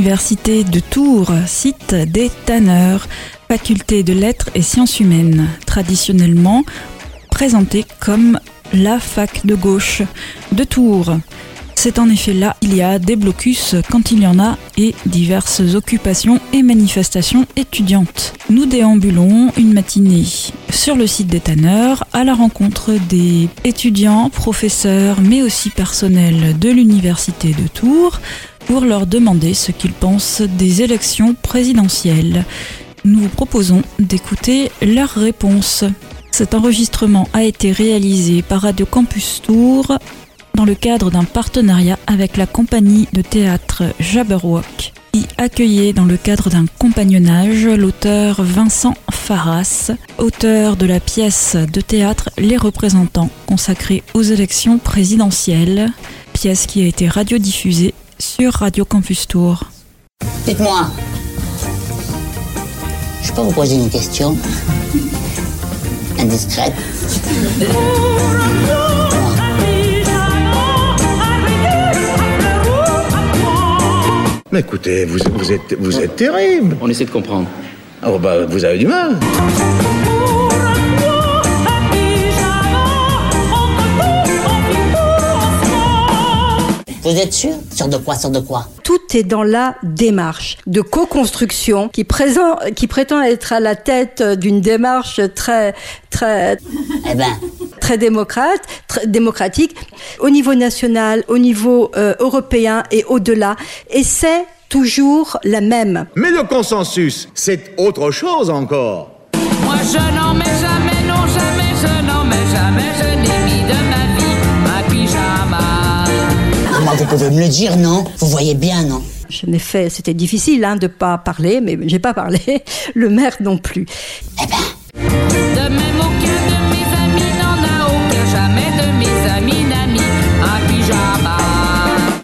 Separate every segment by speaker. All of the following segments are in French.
Speaker 1: Université de Tours, site des tanneurs, faculté de lettres et sciences humaines, traditionnellement présentée comme la fac de gauche de Tours. C'est en effet là il y a des blocus quand il y en a et diverses occupations et manifestations étudiantes. Nous déambulons une matinée sur le site des tanneurs à la rencontre des étudiants, professeurs mais aussi personnels de l'université de Tours pour leur demander ce qu'ils pensent des élections présidentielles. Nous vous proposons d'écouter leurs réponses. Cet enregistrement a été réalisé par Radio Campus Tours dans le cadre d'un partenariat avec la compagnie de théâtre Jabberwock, qui accueillait dans le cadre d'un compagnonnage l'auteur Vincent Farras, auteur de la pièce de théâtre Les représentants consacrée aux élections présidentielles, pièce qui a été radiodiffusée sur Radio Campus Tour.
Speaker 2: Dites-moi, je peux vous poser une question indiscrète?
Speaker 3: Mais écoutez, vous, vous, êtes, vous êtes terrible.
Speaker 4: On essaie de comprendre.
Speaker 3: Oh bah, vous avez du mal.
Speaker 2: Vous êtes sûr Sur de quoi Sur de quoi
Speaker 5: Tout est dans la démarche de co-construction qui, présent, qui prétend être à la tête d'une démarche très, très,
Speaker 2: Eh ben,
Speaker 5: très démocrate, très démocratique, au niveau national, au niveau euh, européen et au-delà. Et c'est toujours la même.
Speaker 3: Mais le consensus, c'est autre chose encore.
Speaker 6: Moi je n'en mets jamais, non jamais, je n'en mets jamais, je
Speaker 2: comment vous pouvez me le dire, non? Vous voyez bien, non?
Speaker 5: Je n'ai fait, c'était difficile hein, de pas parler, mais j'ai pas parlé. Le maire non plus.
Speaker 2: Eh ben,
Speaker 6: De même aucun de mes amis n'en a aucun, jamais de mes amis n'a mis un pyjama.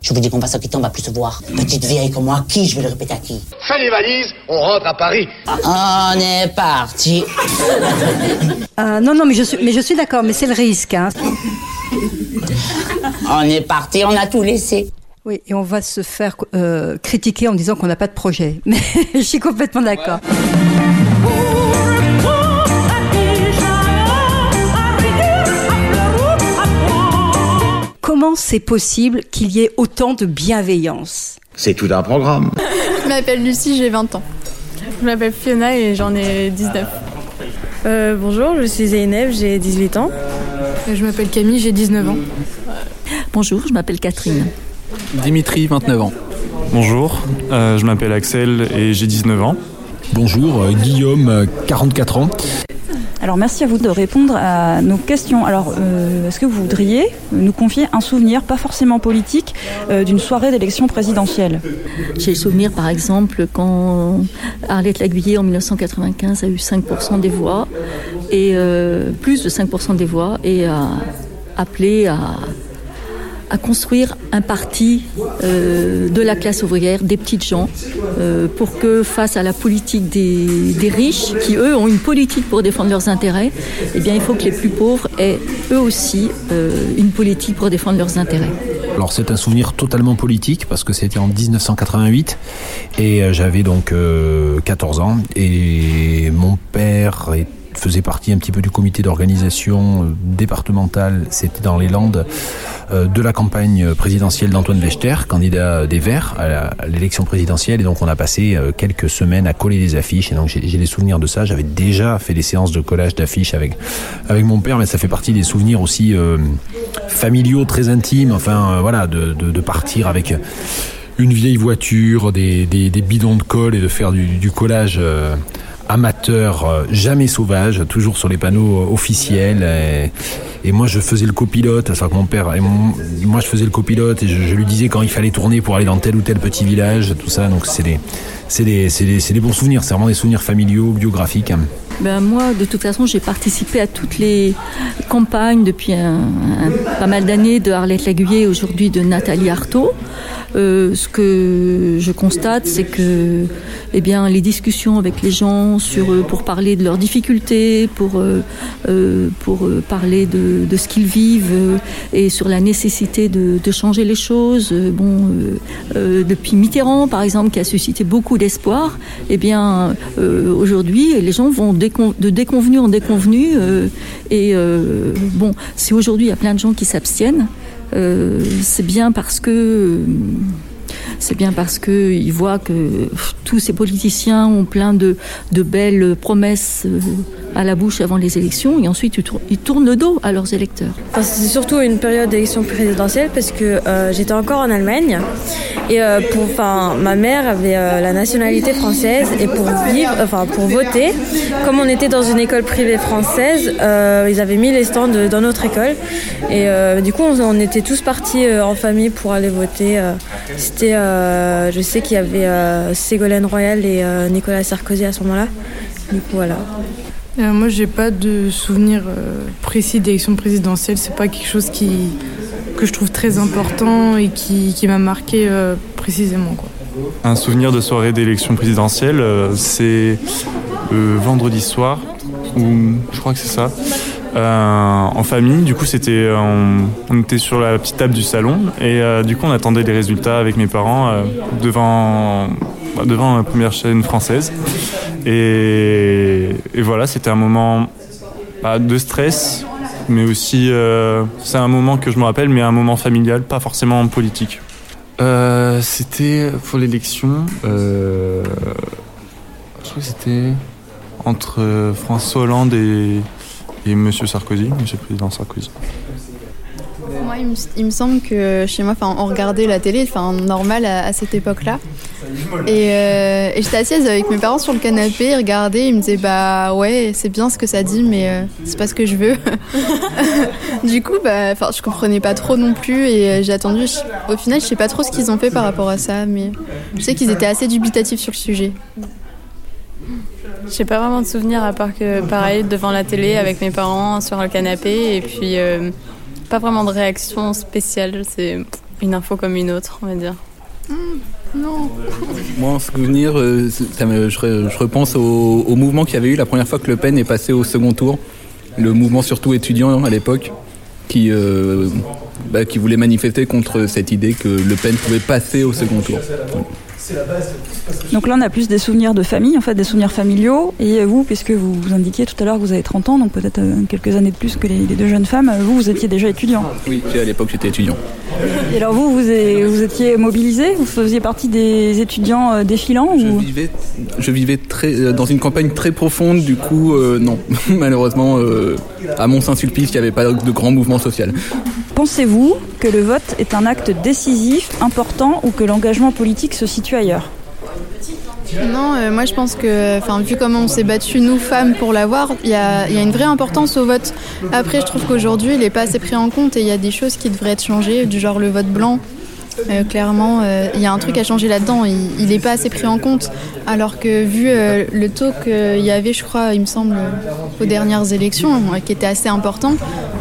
Speaker 2: je vous dis qu'on va se quitter, on va plus se voir. Petite vieille comme moi, qui Je vais le répéter à qui?
Speaker 7: Fais les valises, on rentre à Paris.
Speaker 2: On est parti.
Speaker 5: Ah, non, non, mais je suis, mais je suis d'accord, mais c'est le risque. Hein.
Speaker 2: On est parti, on a tout laissé.
Speaker 5: Oui, et on va se faire euh, critiquer en disant qu'on n'a pas de projet. Mais je suis complètement d'accord. Comment c'est possible qu'il y ait autant de bienveillance?
Speaker 3: C'est tout un programme.
Speaker 8: Je m'appelle Lucie, j'ai 20 ans. Je m'appelle Fiona et j'en ai 19.
Speaker 9: Euh, bonjour, je suis Zeynep, j'ai 18 ans.
Speaker 8: Je m'appelle Camille, j'ai 19 ans.
Speaker 10: Bonjour, je m'appelle Catherine.
Speaker 11: Dimitri, 29 ans.
Speaker 12: Bonjour, euh, je m'appelle Axel et j'ai 19 ans.
Speaker 13: Bonjour, euh, Guillaume, euh, 44 ans.
Speaker 1: Alors merci à vous de répondre à nos questions. Alors euh, est-ce que vous voudriez nous confier un souvenir, pas forcément politique, euh, d'une soirée d'élection présidentielle?
Speaker 10: J'ai le souvenir, par exemple, quand Arlette Laguiller, en 1995, a eu 5% des voix, et euh, plus de 5% des voix, et a appelé à, construire un parti euh, de la classe ouvrière, des petites gens, euh, pour que face à la politique des, riches, qui eux ont une politique pour défendre leurs intérêts, eh bien il faut que les plus pauvres aient eux aussi une politique pour défendre leurs intérêts.
Speaker 13: Alors c'est un souvenir totalement politique parce que c'était en 1988 et j'avais donc euh, 14 ans et mon père est- faisait partie un petit peu du comité d'organisation euh, départementale, c'était dans les Landes, euh, de la campagne présidentielle d'Antoine Wechter, candidat des Verts à l'élection présidentielle et donc on a passé euh, quelques semaines à coller des affiches et donc j'ai des souvenirs de ça. J'avais déjà fait des séances de collage d'affiches avec avec mon père, mais ça fait partie des souvenirs aussi familiaux très intimes. Enfin voilà, de, partir avec une vieille voiture, des, bidons de colle et de faire du, collage. amateur, euh, jamais sauvage, toujours sur les panneaux euh, officiels. Et, moi, je faisais le copilote, enfin que mon père, et moi, je faisais le copilote et je, lui disais quand il fallait tourner pour aller dans tel ou tel petit village, tout ça. Donc, c'est des, c'est des, c'est des, des bons souvenirs, c'est vraiment des souvenirs familiaux, biographiques.
Speaker 10: Ben moi, de toute façon, j'ai participé à toutes les campagnes depuis pas mal d'années de Arlette Laguillet, aujourd'hui de Nathalie Arthaud. Euh, ce que je constate, c'est que eh bien, les discussions avec les gens sur, pour parler de leurs difficultés, pour, euh, euh, pour euh, parler de, de ce qu'ils vivent euh, et sur la nécessité de, de changer les choses. euh, Bon, euh, euh, depuis Mitterrand, par exemple, qui a suscité beaucoup d'espoir, eh bien, euh, aujourd'hui, les gens vont de déconvenu en déconvenu. euh, et euh, bon, si aujourd'hui il y a plein de gens qui s'abstiennent, euh, c'est bien parce que euh, c'est bien parce que ils voient que tous ces politiciens ont plein de, belles promesses euh, à la bouche avant les élections et ensuite ils tour- ils tournent le dos à leurs électeurs.
Speaker 9: C'est surtout une période d'élection présidentielle parce que euh, j'étais encore en Allemagne et euh, pour, enfin, ma mère avait la nationalité française et pour vivre, enfin pour voter, comme on était dans une école privée française, ils avaient mis les stands dans notre école et du coup on, on était tous partis en famille pour aller voter. C'était, euh, je sais qu'il y avait euh, Ségolène Royal et euh, Nicolas Sarkozy à ce moment-là. Du coup voilà.
Speaker 8: Euh, moi, j'ai pas de souvenir euh, précis d'élection présidentielle. C'est pas quelque chose qui, que je trouve très important et qui, qui m'a marqué euh, précisément. Quoi.
Speaker 12: Un souvenir de soirée d'élection présidentielle, euh, c'est euh, vendredi soir, ou je crois que c'est ça, en famille. Du coup, c'était, euh, on, était sur la petite table du salon et euh, du coup, on attendait les résultats avec mes parents euh, devant, bah, devant la première chaîne française. Et, voilà, c'était un moment bah, de stress, mais aussi, euh, c'est un moment que je me rappelle, mais un moment familial, pas forcément politique. Euh, c'était pour l'élection. euh, je crois que c'était entre euh, François Hollande et, et Monsieur Sarkozy, Monsieur le Président Sarkozy.
Speaker 4: Moi, il me, semble que chez moi, on regardait la télé, enfin, normal à, cette époque-là. Et, euh, et j'étais assise avec mes parents sur le canapé, ils regardaient, ils me disaient bah ouais, c'est bien ce que ça dit, mais euh, c'est pas ce que je veux. du coup, bah, je comprenais pas trop non plus et euh, j'ai attendu. Au final, je sais pas trop ce qu'ils ont fait par rapport à ça, mais je sais qu'ils étaient assez dubitatifs sur le sujet.
Speaker 8: J'ai pas vraiment de souvenirs à part que, pareil, devant la télé avec mes parents sur le canapé et puis euh, pas vraiment de réaction spéciale. C'est une info comme une autre, on va dire.
Speaker 4: Non.
Speaker 11: Moi, en souvenir, euh, ça me- je, re- je repense au, au mouvement qu'il y avait eu la première fois que Le Pen est passé au second tour. Le mouvement surtout étudiant à l'époque, qui, euh, bah, qui voulait manifester contre cette idée que Le Pen pouvait passer au second tour.
Speaker 1: Donc là, on a plus des souvenirs de famille, en fait, des souvenirs familiaux. Et vous, puisque vous, vous indiquiez tout à l'heure que vous avez 30 ans, donc peut-être euh, quelques années de plus que les, les deux jeunes femmes, vous, vous étiez déjà étudiant.
Speaker 11: Oui, à l'époque j'étais étudiant.
Speaker 1: Et alors vous, vous, vous étiez mobilisé? Vous faisiez partie des étudiants euh, défilants ou...
Speaker 11: vivais, je vivais très, euh, dans une campagne très profonde, du coup, euh, non. Malheureusement, euh, à Mont-Saint-Sulpice, il n'y avait pas de grand mouvement social.
Speaker 1: Pensez-vous que le vote est un acte décisif, important, ou que l'engagement politique se situe ailleurs?
Speaker 4: Non, euh, moi je pense que, vu comment on s'est battu nous femmes pour l'avoir, il y y a une vraie importance au vote. Après, je trouve qu'aujourd'hui, il n'est pas assez pris en compte et il y a des choses qui devraient être changées, du genre le vote blanc. Euh, clairement, euh, il y a un truc à changer là-dedans. Il n'est pas assez pris en compte. Alors que vu euh, le taux qu'il y avait, je crois, il me semble, aux dernières élections, qui était assez important,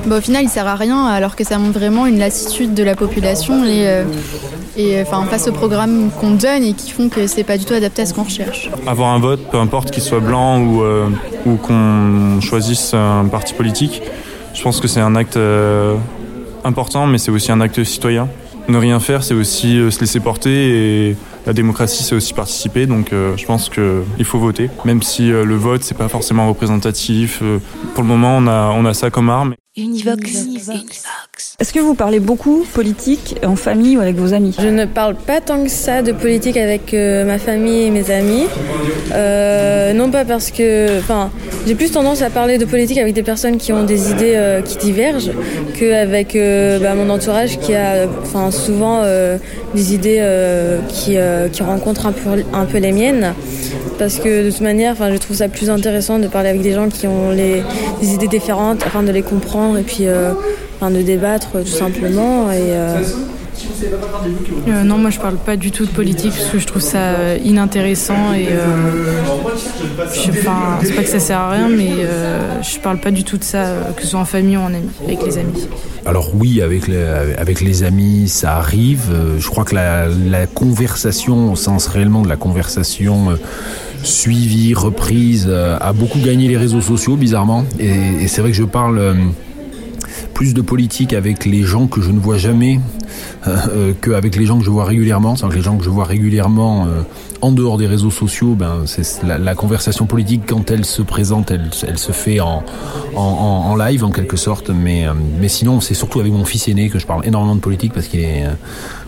Speaker 4: bah, au final, il sert à rien. Alors que ça montre vraiment une lassitude de la population et, enfin face au programme qu'on donne et qui font que c'est pas du tout adapté à ce qu'on recherche.
Speaker 12: Avoir un vote, peu importe qu'il soit blanc ou, qu'on choisisse un parti politique, je pense que c'est un acte important, mais c'est aussi un acte citoyen. Ne rien faire, c'est aussi euh, se laisser porter et la démocratie, c'est aussi participer. Donc euh, je pense qu'il faut voter, même si euh, le vote, c'est pas forcément représentatif. Pour le moment, on a, on a ça comme arme.
Speaker 1: Univox. Est-ce que vous parlez beaucoup politique en famille ou avec vos amis?
Speaker 9: Je ne parle pas tant que ça de politique avec euh, ma famille et mes amis. Euh, non pas parce que... Enfin, j'ai plus tendance à parler de politique avec des personnes qui ont des idées euh, qui divergent qu'avec euh, bah, mon entourage qui a enfin, souvent euh, des idées euh, qui, euh, qui rencontrent un peu, un peu les miennes. Parce que de toute manière, enfin, je trouve ça plus intéressant de parler avec des gens qui ont les, des idées différentes afin de les comprendre et puis euh, enfin, de débattre tout simplement. Et, euh,
Speaker 8: Euh, non, moi je parle pas du tout de politique parce que je trouve ça inintéressant et euh, je, enfin, c'est pas que ça sert à rien, mais euh, je parle pas du tout de ça, que ce soit en famille ou en ami, avec les amis.
Speaker 13: Alors oui, avec les, avec les amis, ça arrive. Je crois que la, la conversation, au sens réellement de la conversation suivie, reprise, a beaucoup gagné les réseaux sociaux, bizarrement. Et, et c'est vrai que je parle euh, plus de politique avec les gens que je ne vois jamais euh, euh, qu'avec les gens que je vois régulièrement. C'est-à-dire que les gens que je vois régulièrement euh, en dehors des réseaux sociaux, ben, c'est la, conversation politique quand elle se présente, elle, se fait en, en, live en quelque sorte. Mais, euh, mais sinon, c'est surtout avec mon fils aîné que je parle énormément de politique parce qu'il est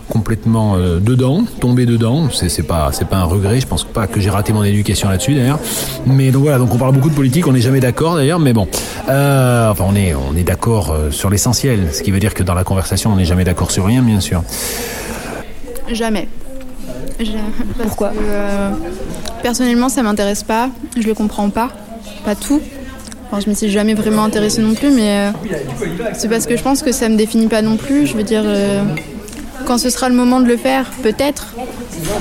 Speaker 13: complètement euh, dedans, tombé dedans. C'est c'est pas c'est pas un regret. Je pense pas que j'ai raté mon éducation là-dessus d'ailleurs. Mais donc voilà, donc on parle beaucoup de politique. On n'est jamais d'accord d'ailleurs, mais bon. Euh, enfin, on est on est d'accord euh, sur l'essentiel, ce qui veut dire que dans la conversation, on n'est jamais d'accord sur rien, bien sûr.
Speaker 4: Jamais. Pourquoi Personnellement, ça m'intéresse pas. Je le comprends pas. Pas tout. Enfin, je me suis jamais vraiment intéressée non plus, mais euh, c'est parce que je pense que ça me définit pas non plus. Je veux dire, euh, quand ce sera le moment de le faire, peut-être.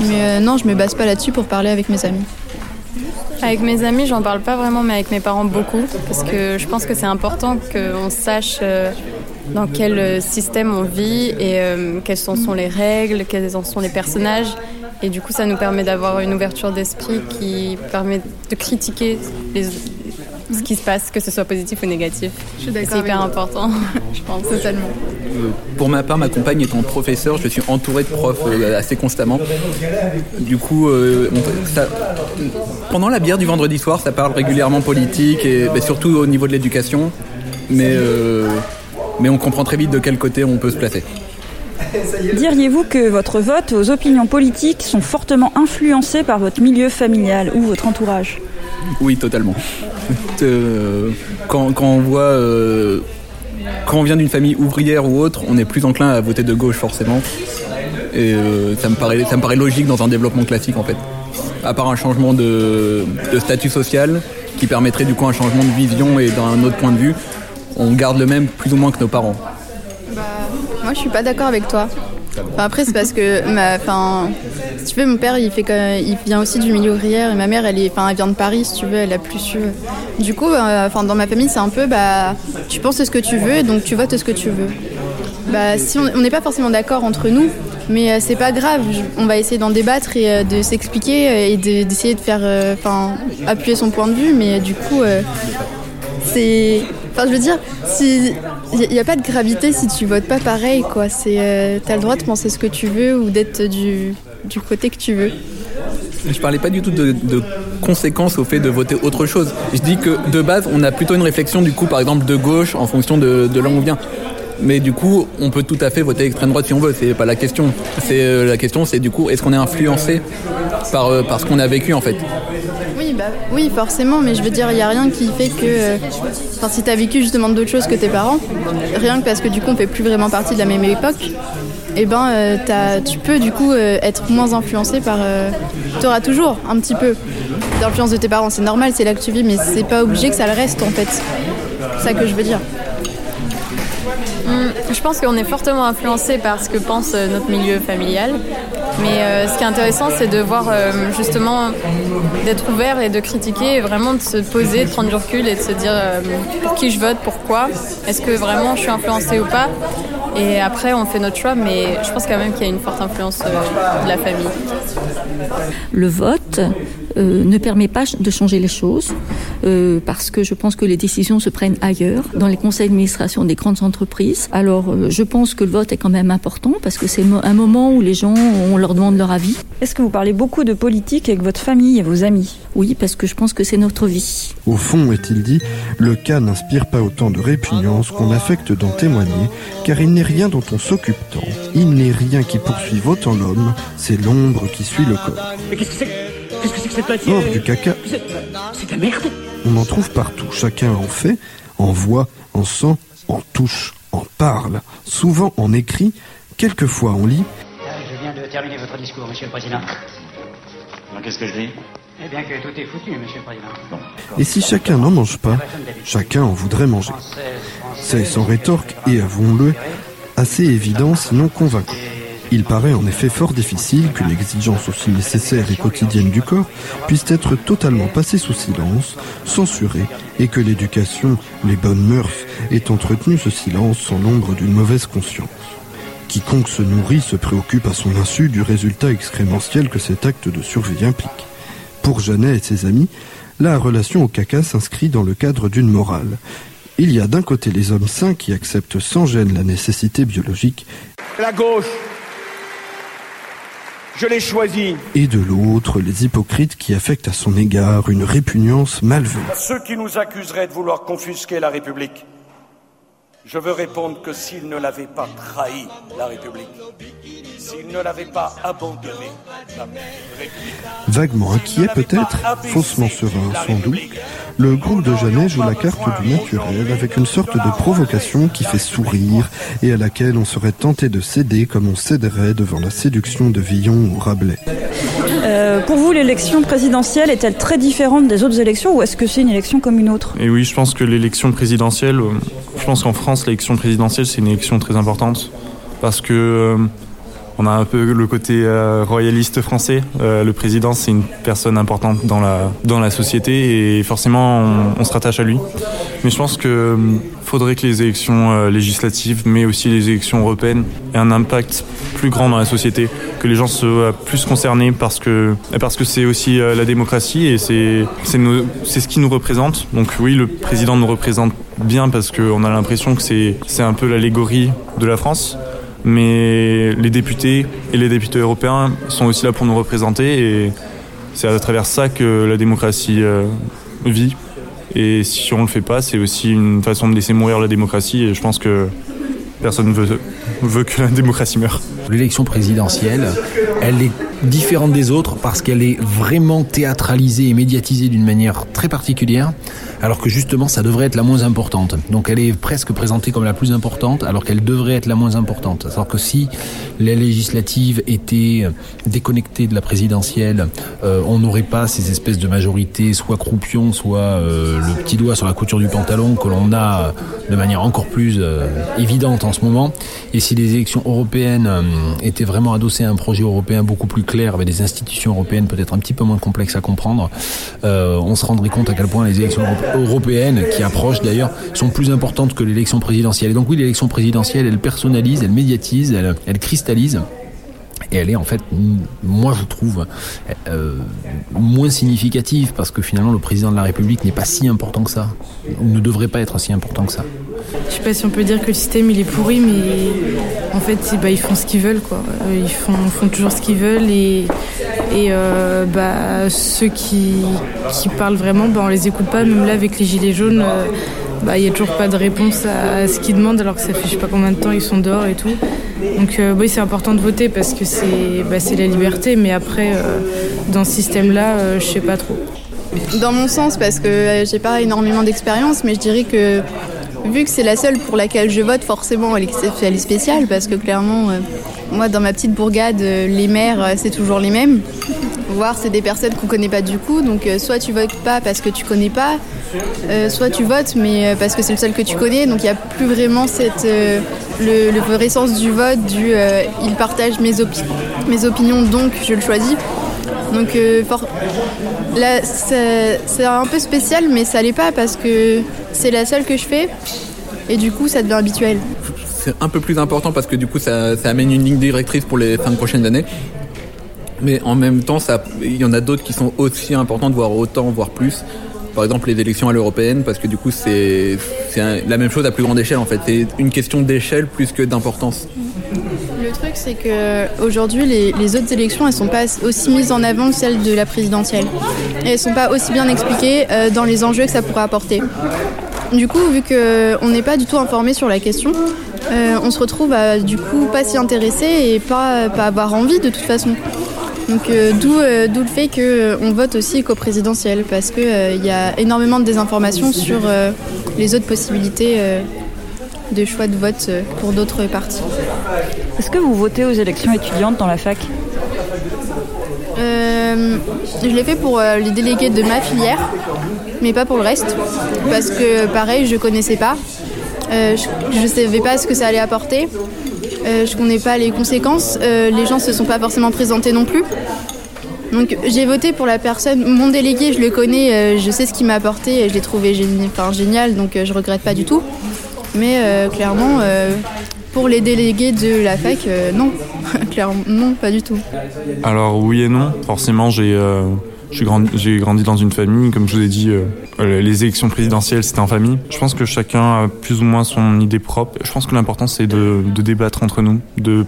Speaker 4: Mais euh, non, je me base pas là-dessus pour parler avec mes amis.
Speaker 14: Avec mes amis, j'en parle pas vraiment, mais avec mes parents beaucoup, parce que je pense que c'est important qu'on sache euh, dans quel euh, système on vit et quelles sont, sont les règles, quels en sont les personnages. Et du coup, ça nous permet d'avoir une ouverture d'esprit qui permet de critiquer les- ce qui se passe, que ce soit positif ou négatif.
Speaker 4: suis
Speaker 14: Et
Speaker 4: d'accord
Speaker 14: C'est hyper important, je pense.
Speaker 4: Totalement.
Speaker 11: Euh, Pour ma part, ma compagne étant professeur, je suis entouré de profs euh, assez constamment. Du coup, euh, ça- pendant la bière du vendredi soir, ça parle régulièrement politique et bah, surtout au niveau de l'éducation. Mais, mais on comprend très vite de quel côté on peut se placer.
Speaker 1: Diriez-vous que votre vote, vos opinions politiques sont fortement influencées par votre milieu familial ou votre entourage?
Speaker 11: Oui, totalement. Euh, quand, quand on voit, euh, quand on vient d'une famille ouvrière ou autre, on est plus enclin à voter de gauche forcément. Et euh, ça me paraît, logique dans un développement classique en fait. À part un changement de, statut social qui permettrait du coup un changement de vision et d'un autre point de vue, on garde le même plus ou moins que nos parents.
Speaker 4: Moi, je suis pas d'accord avec toi. Enfin, après, c'est parce que, si tu veux, mon père, il fait, il vient aussi du milieu ouvrière et ma mère, elle est, elle vient de Paris, si tu veux, elle a plus. Du coup, euh, dans ma famille, c'est un peu, bah, tu penses ce que tu veux, donc tu votes ce que tu veux. Bah, si on n'est pas forcément d'accord entre nous, mais euh, c'est pas grave. On va essayer d'en débattre et euh, de s'expliquer et de- d'essayer de faire, euh, appuyer son point de vue. Mais du coup, c'est, enfin, je veux dire, si il n'y a, pas de gravité si tu votes pas pareil, quoi. C'est, euh, t'as le droit de penser ce que tu veux ou d'être du, côté que tu veux.
Speaker 11: Je parlais pas du tout de, de conséquences au fait de voter autre chose. Je dis que de base, on a plutôt une réflexion du coup, par exemple, de gauche en fonction de, de là où on vient. Mais du coup, on peut tout à fait voter extrême droite si on veut. C'est pas la question. C'est euh, la question, c'est du coup, est-ce qu'on est influencé par euh, par ce qu'on a vécu en fait?
Speaker 4: Oui, bah, oui, forcément, mais je veux dire, il n'y a rien qui fait que. euh, si tu as vécu justement d'autres choses que tes parents, rien que parce que du coup, on fait plus vraiment partie de la même époque, et ben, euh, t'as- tu peux du coup être moins influencé par. tu auras toujours un petit peu d'influence de tes parents, c'est normal, c'est là que tu vis, mais c'est pas obligé que ça le reste en fait. C'est ça que je veux dire.
Speaker 14: Hum, Je pense qu'on est fortement influencé par ce que pense euh, notre milieu familial. Mais euh, ce qui est intéressant, c'est de voir euh, justement d'être ouvert et de critiquer, et vraiment de se poser, de prendre du recul et de se dire pour qui je vote, pourquoi, est-ce que vraiment je suis influencée ou pas. Et après, on fait notre choix, mais je pense quand même qu'il y a une forte influence de la famille.
Speaker 10: Le vote euh, ne permet pas de changer les choses euh, parce que je pense que les décisions se prennent ailleurs, dans les conseils d'administration des grandes entreprises. Alors euh, je pense que le vote est quand même important parce que c'est un moment où les gens, on leur demande leur avis.
Speaker 1: Est-ce que vous parlez beaucoup de politique avec votre famille et vos amis?
Speaker 10: Oui, parce que je pense que c'est notre vie.
Speaker 15: Au fond, est-il dit, le cas n'inspire pas autant de répugnance qu'on affecte d'en témoigner, car il n'est rien dont on s'occupe tant. Il n'est rien qui poursuive autant l'homme, c'est l'ombre qui suit le corps.
Speaker 16: Mais qu'est-ce que c'est? Qu'est-ce que c'est que cette matière
Speaker 15: Or du caca,
Speaker 16: C'est de la merde
Speaker 15: on en trouve partout. Chacun en fait, en voit, en sent, en touche, en parle. Souvent en écrit, quelquefois en lit.
Speaker 7: Je viens de terminer votre discours, Monsieur le Président.
Speaker 3: Qu'est-ce que je dis?
Speaker 7: Eh bien que tout est foutu, Monsieur le Président.
Speaker 15: Et si chacun n'en mange pas, chacun en voudrait manger. C'est sans rétorque et, avouons-le, assez évident sinon convaincant. Il paraît en effet fort difficile qu'une exigence aussi nécessaire et quotidienne du corps puisse être totalement passée sous silence, censurée, et que l'éducation, les bonnes mœurs, ait entretenu ce silence sans l'ombre d'une mauvaise conscience. Quiconque se nourrit se préoccupe à son insu du résultat excrémentiel que cet acte de survie implique. Pour Janet et ses amis, la relation au caca s'inscrit dans le cadre d'une morale. Il y a d'un côté les hommes sains qui acceptent sans gêne la nécessité biologique
Speaker 17: La gauche, je l'ai choisie.
Speaker 15: et de l'autre les hypocrites qui affectent à son égard une répugnance malvenue.
Speaker 17: Ceux qui nous accuseraient de vouloir confisquer la République, je veux répondre que s'ils ne l'avaient pas trahi, la République, s'ils ne l'avaient pas abandonné, la République,
Speaker 15: Vaguement inquiet peut-être, faussement serein sans doute, le groupe de Janet joue la carte du naturel avec une sorte de provocation qui fait sourire et à laquelle on serait tenté de céder comme on céderait devant la séduction de Villon ou Rabelais.
Speaker 18: Euh, pour vous, l'élection présidentielle est-elle très différente des autres élections ou est-ce que c'est une élection comme une autre?
Speaker 12: Et oui, je pense que l'élection présidentielle, euh, je pense qu'en France, l'élection présidentielle, c'est une élection très importante parce que euh, on a un peu le côté euh, royaliste français. Euh, le président, c'est une personne importante dans la dans la société et forcément, on, se rattache à lui. Mais je pense que euh, faudrait que les élections législatives, mais aussi les élections européennes, aient un impact plus grand dans la société, que les gens soient plus concernés parce que parce que c'est aussi la démocratie et c'est ce qui nous représente. Donc oui, le président nous représente bien parce qu'on a l'impression que c'est un peu l'allégorie de la France. Mais les députés et les députés européens sont aussi là pour nous représenter et c'est à travers ça que la démocratie euh, vit. Et si on le fait pas, c'est aussi une façon de laisser mourir la démocratie et je pense que personne veut, veut que la démocratie meure.
Speaker 13: L'élection présidentielle, elle est différente des autres parce qu'elle est vraiment théâtralisée et médiatisée d'une manière très particulière, alors que justement ça devrait être la moins importante. Donc elle est presque présentée comme la plus importante, alors qu'elle devrait être la moins importante. Alors que si les législatives étaient déconnectées de la présidentielle, euh, on n'aurait pas ces espèces de majorités, soit croupion, soit euh, le petit doigt sur la couture du pantalon que l'on a de manière encore plus euh, évidente en ce moment. Et si les élections européennes euh, étaient vraiment adossées à un projet européen beaucoup plus clair, avec des institutions européennes peut-être un petit peu moins complexes à comprendre, euh, on se rendrait compte à quel point les élections euro- européennes, qui approchent d'ailleurs, sont plus importantes que l'élection présidentielle. Et donc oui, l'élection présidentielle, elle personnalise, elle médiatise, elle, elle cristallise. Et elle est en fait, moi je trouve, euh, moins significative parce que finalement le président de la République n'est pas si important que ça, ne devrait pas être si important que ça.
Speaker 8: Je sais pas si on peut dire que le système il est pourri, mais en fait bah, ils font ce qu'ils veulent quoi. Euh, Ils font, toujours ce qu'ils veulent et, euh, bah, ceux qui, parlent vraiment, bah, on les écoute pas. Même là avec les gilets jaunes, bah, il y a toujours pas de réponse à, ce qu'ils demandent alors que ça fait je sais pas combien de temps ils sont dehors et tout. Donc euh, oui c'est important de voter parce que c'est bah, la liberté, mais après euh, dans ce système là, je sais pas trop.
Speaker 4: Dans mon sens, parce que euh, j'ai pas énormément d'expérience, mais je dirais que vu que c'est la seule pour laquelle je vote, forcément elle est, spéciale, parce que clairement, euh, moi dans ma petite bourgade, euh, les maires, euh, c'est toujours les mêmes. Voire c'est des personnes qu'on connaît pas du coup, donc soit tu votes pas parce que tu connais pas, soit tu votes mais parce que c'est le seul que tu connais, donc il n'y a plus vraiment cette, le, le vrai sens du vote, du il partage mes opinions donc je le choisis. Donc euh, là, c'est un peu spécial, mais ça l'est pas parce que c'est la seule que je fais et du coup ça devient habituel.
Speaker 11: c'est un peu plus important parce que du coup ça, amène une ligne directrice pour les cinq prochaines années. Mais en même temps, il y en a d'autres qui sont aussi importantes, voire autant, voire plus. Par exemple, les élections à l'européenne, parce que du coup, c'est la même chose à plus grande échelle en fait. C'est une question d'échelle plus que d'importance.
Speaker 4: Le truc c'est que aujourd'hui les, les autres élections elles sont pas aussi mises en avant que celles de la présidentielle. Et elles sont pas aussi bien expliquées euh, dans les enjeux que ça pourrait apporter. Du coup, vu qu'on n'est pas du tout informé sur la question, euh, on se retrouve à du coup pas s'y intéresser et pas, pas avoir envie de toute façon. Donc euh, d'où euh, d'où le fait qu'on vote aussi qu'au présidentiel parce qu'il il y a énormément de désinformation sur euh, les autres possibilités euh, de choix de vote euh, pour d'autres partis.
Speaker 18: Est-ce que vous votez aux élections étudiantes dans la fac?
Speaker 4: Euh, je l'ai fait pour euh, les délégués de ma filière, mais pas pour le reste, parce que pareil, je connaissais pas. Euh, je, je savais pas ce que ça allait apporter. Euh, je connais pas les conséquences. Euh, les gens se sont pas forcément présentés non plus. Donc j'ai voté pour la personne, mon délégué, je le connais, euh, je sais ce qu'il m'a apporté, je l'ai trouvé géni- enfin, génial, donc je regrette pas du tout. Mais clairement, pour les délégués de la fac, non, clairement, non, pas du tout.
Speaker 12: Alors oui et non. Forcément, j'ai j'ai grandi, dans une famille. Comme je vous ai dit, euh, les élections présidentielles, c'était en famille. Je pense que chacun a plus ou moins son idée propre. Je pense que l'important, c'est de, débattre entre nous, de,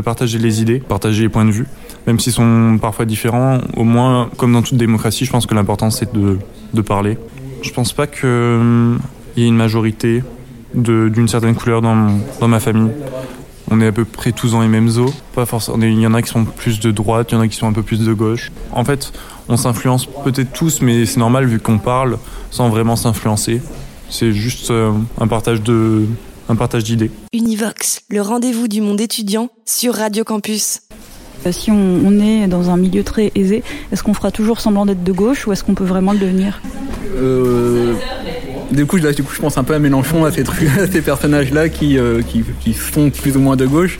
Speaker 12: partager les idées, partager les points de vue. Même s'ils sont parfois différents, au moins, comme dans toute démocratie, je pense que l'important, c'est de, parler. Je pense pas qu'il y ait une majorité d'une certaine couleur dans ma famille. On est à peu près tous dans les mêmes eaux. Pas forcément. Il y en a qui sont plus de droite, il y en a qui sont un peu plus de gauche. En fait, on s'influence peut-être tous, mais c'est normal vu qu'on parle sans vraiment s'influencer. C'est juste euh, un partage de, un partage d'idées.
Speaker 19: Univox, le rendez-vous du monde étudiant sur Radio Campus.
Speaker 18: Euh, Si on, on est dans un milieu très aisé, est-ce qu'on fera toujours semblant d'être de gauche ou est-ce qu'on peut vraiment le devenir?
Speaker 11: Euh, du coup, là, du coup, je pense un peu à Mélenchon, à ces, trucs- à ces personnages-là qui, euh, qui, sont plus ou moins de gauche.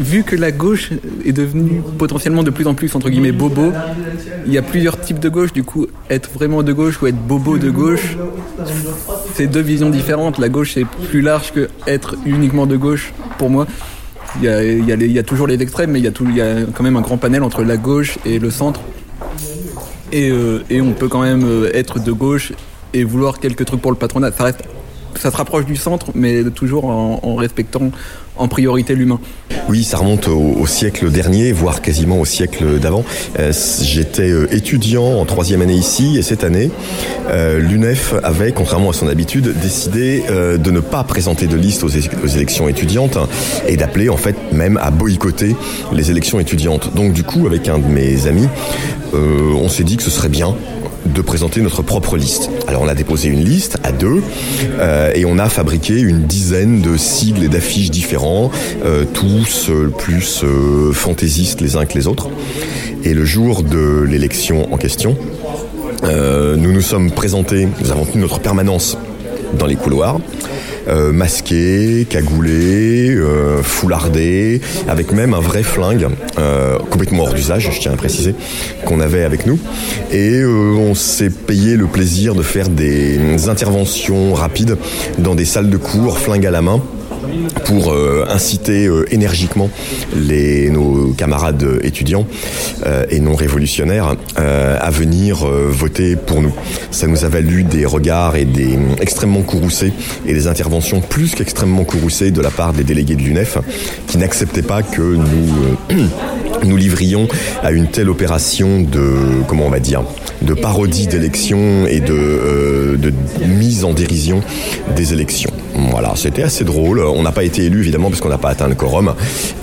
Speaker 11: Vu que la gauche est devenue potentiellement de plus en plus entre guillemets bobo, il y a plusieurs types de gauche. Du coup, être vraiment de gauche ou être bobo de gauche, c'est deux visions différentes. La gauche c'est plus large que être uniquement de gauche pour moi. Il y a, il y a toujours les extrêmes, mais il y, a il y a quand même un grand panel entre la gauche et le centre. Et, euh, et on peut quand même euh, être de gauche et vouloir quelques trucs pour le patronat. Ça se rapproche du centre, mais toujours en, respectant en priorité l'humain.
Speaker 20: Oui, ça remonte au, siècle dernier, voire quasiment au siècle d'avant. Euh, J'étais euh, étudiant en troisième année ici, et cette année, euh, l'UNEF avait, contrairement à son habitude, décidé de ne pas présenter de liste aux, aux élections étudiantes et d'appeler en fait même à boycotter les élections étudiantes. Donc du coup, avec un de mes amis, on s'est dit que ce serait bien de présenter notre propre liste. Alors on a déposé une liste à deux euh, et on a fabriqué une dizaine de sigles et d'affiches différents, euh, tous euh, plus fantaisistes les uns que les autres. Et le jour de l'élection en question, nous nous sommes présentés, nous avons tenu notre permanence dans les couloirs, euh, masqués, cagoulés, euh, foulardés, avec même un vrai flingue, euh, complètement hors d'usage, je tiens à préciser, qu'on avait avec nous. Et euh, on s'est payé le plaisir de faire des interventions rapides dans des salles de cours, flingue à la main pour euh, inciter euh, énergiquement les, nos camarades étudiants euh, et non révolutionnaires euh, à venir euh, voter pour nous. Ça nous a valu des regards et des euh, extrêmement courroucés et des interventions plus qu'extrêmement courroucées de la part des délégués de l'UNEF qui n'acceptaient pas que nous euh, nous livrions à une telle opération de comment on va dire de parodie d'élections et de, euh, de mise en dérision des élections. Voilà, c'était assez drôle. On n'a pas été élu évidemment parce qu'on n'a pas atteint le quorum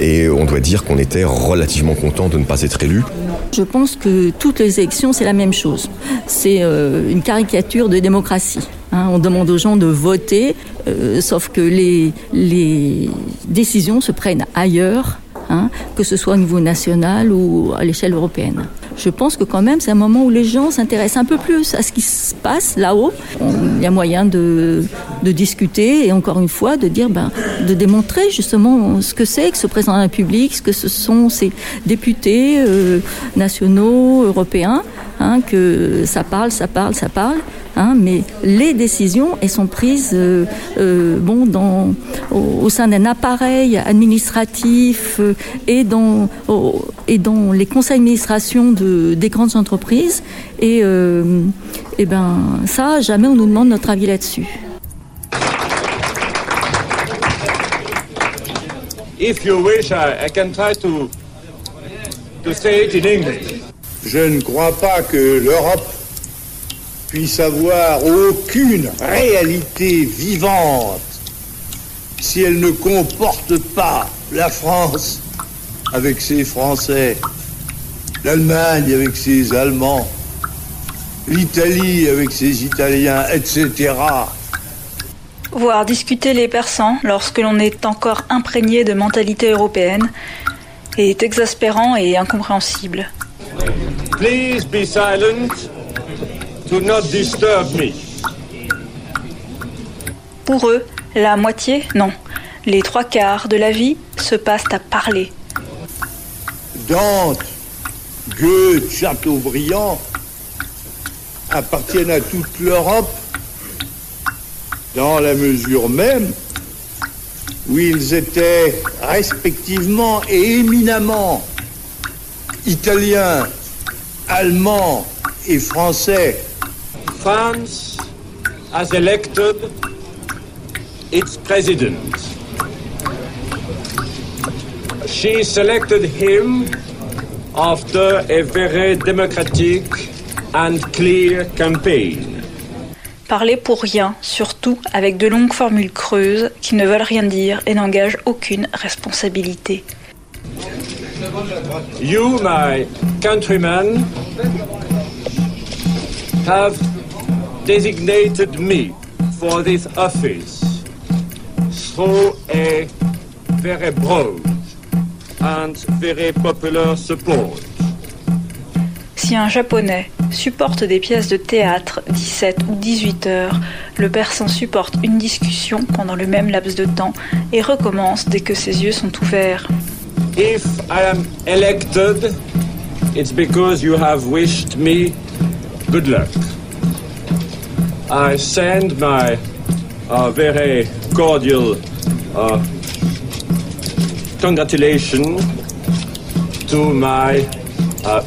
Speaker 20: et on doit dire qu'on était relativement content de ne pas être élu.
Speaker 10: Je pense que toutes les élections, c'est la même chose. C'est euh, une caricature de démocratie. hein. on demande aux gens de voter, euh, sauf que les, les décisions se prennent ailleurs, hein, que ce soit au niveau national ou à l'échelle européenne. Je pense que quand même, c'est un moment où les gens s'intéressent un peu plus à ce qui se passe là-haut. Il y a moyen de, de discuter et encore une fois de dire, ben, de démontrer justement ce que c'est que ce président de la République, ce que ce sont ces députés euh, nationaux, européens, hein, que ça parle, ça parle, ça parle. Hein, mais les décisions, elles sont prises euh, euh, bon, dans, au, sein d'un appareil administratif euh, et, dans, au- et dans les conseils d'administration de, des grandes entreprises. Et, et ben, ça, jamais on nous demande notre avis là-dessus.
Speaker 21: If you wish, I can try to to say it in English.
Speaker 3: Je ne crois pas que l'Europe puisse avoir aucune réalité vivante si elle ne comporte pas la France avec ses Français, l'Allemagne avec ses Allemands, l'Italie avec ses Italiens, etc.
Speaker 1: Voir discuter les persans lorsque l'on est encore imprégné de mentalité européenne est exaspérant et incompréhensible.
Speaker 21: Please be silent. Do not disturb me.
Speaker 1: Pour eux,
Speaker 22: La moitié, non. Les trois quarts de la vie se passent à parler.
Speaker 3: Dante, Goethe, Chateaubriand appartiennent à toute l'Europe dans la mesure même où ils étaient respectivement et éminemment italiens, allemands et français.
Speaker 21: France has elected its president. She selected him after a very democratic and clear campaign.
Speaker 22: Parler pour rien, surtout avec de longues formules creuses qui ne veulent rien dire et n'engagent aucune responsabilité.
Speaker 21: You, my countrymen, have designated me for this office through a very broad and very popular support.
Speaker 22: Si un japonais supporte des pièces de théâtre 17 ou 18 heures, le persan supporte une discussion pendant le même laps de temps et recommence dès que ses yeux sont ouverts.
Speaker 21: If I am elected, it's because you have wished me good luck. I send my uh, very cordial uh, congratulations to my uh,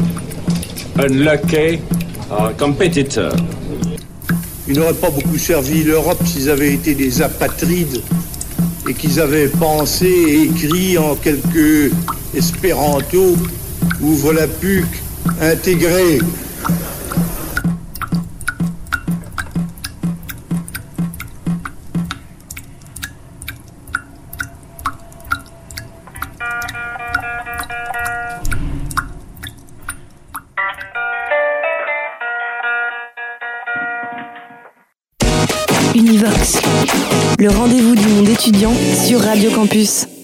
Speaker 21: unlucky uh, competitor.
Speaker 3: Ils n'auraient pas beaucoup servi l'Europe s'ils avaient été des apatrides et qu'ils avaient pensé et écrit en quelques espéranto ou volapuc intégrés.
Speaker 19: Radio Campus.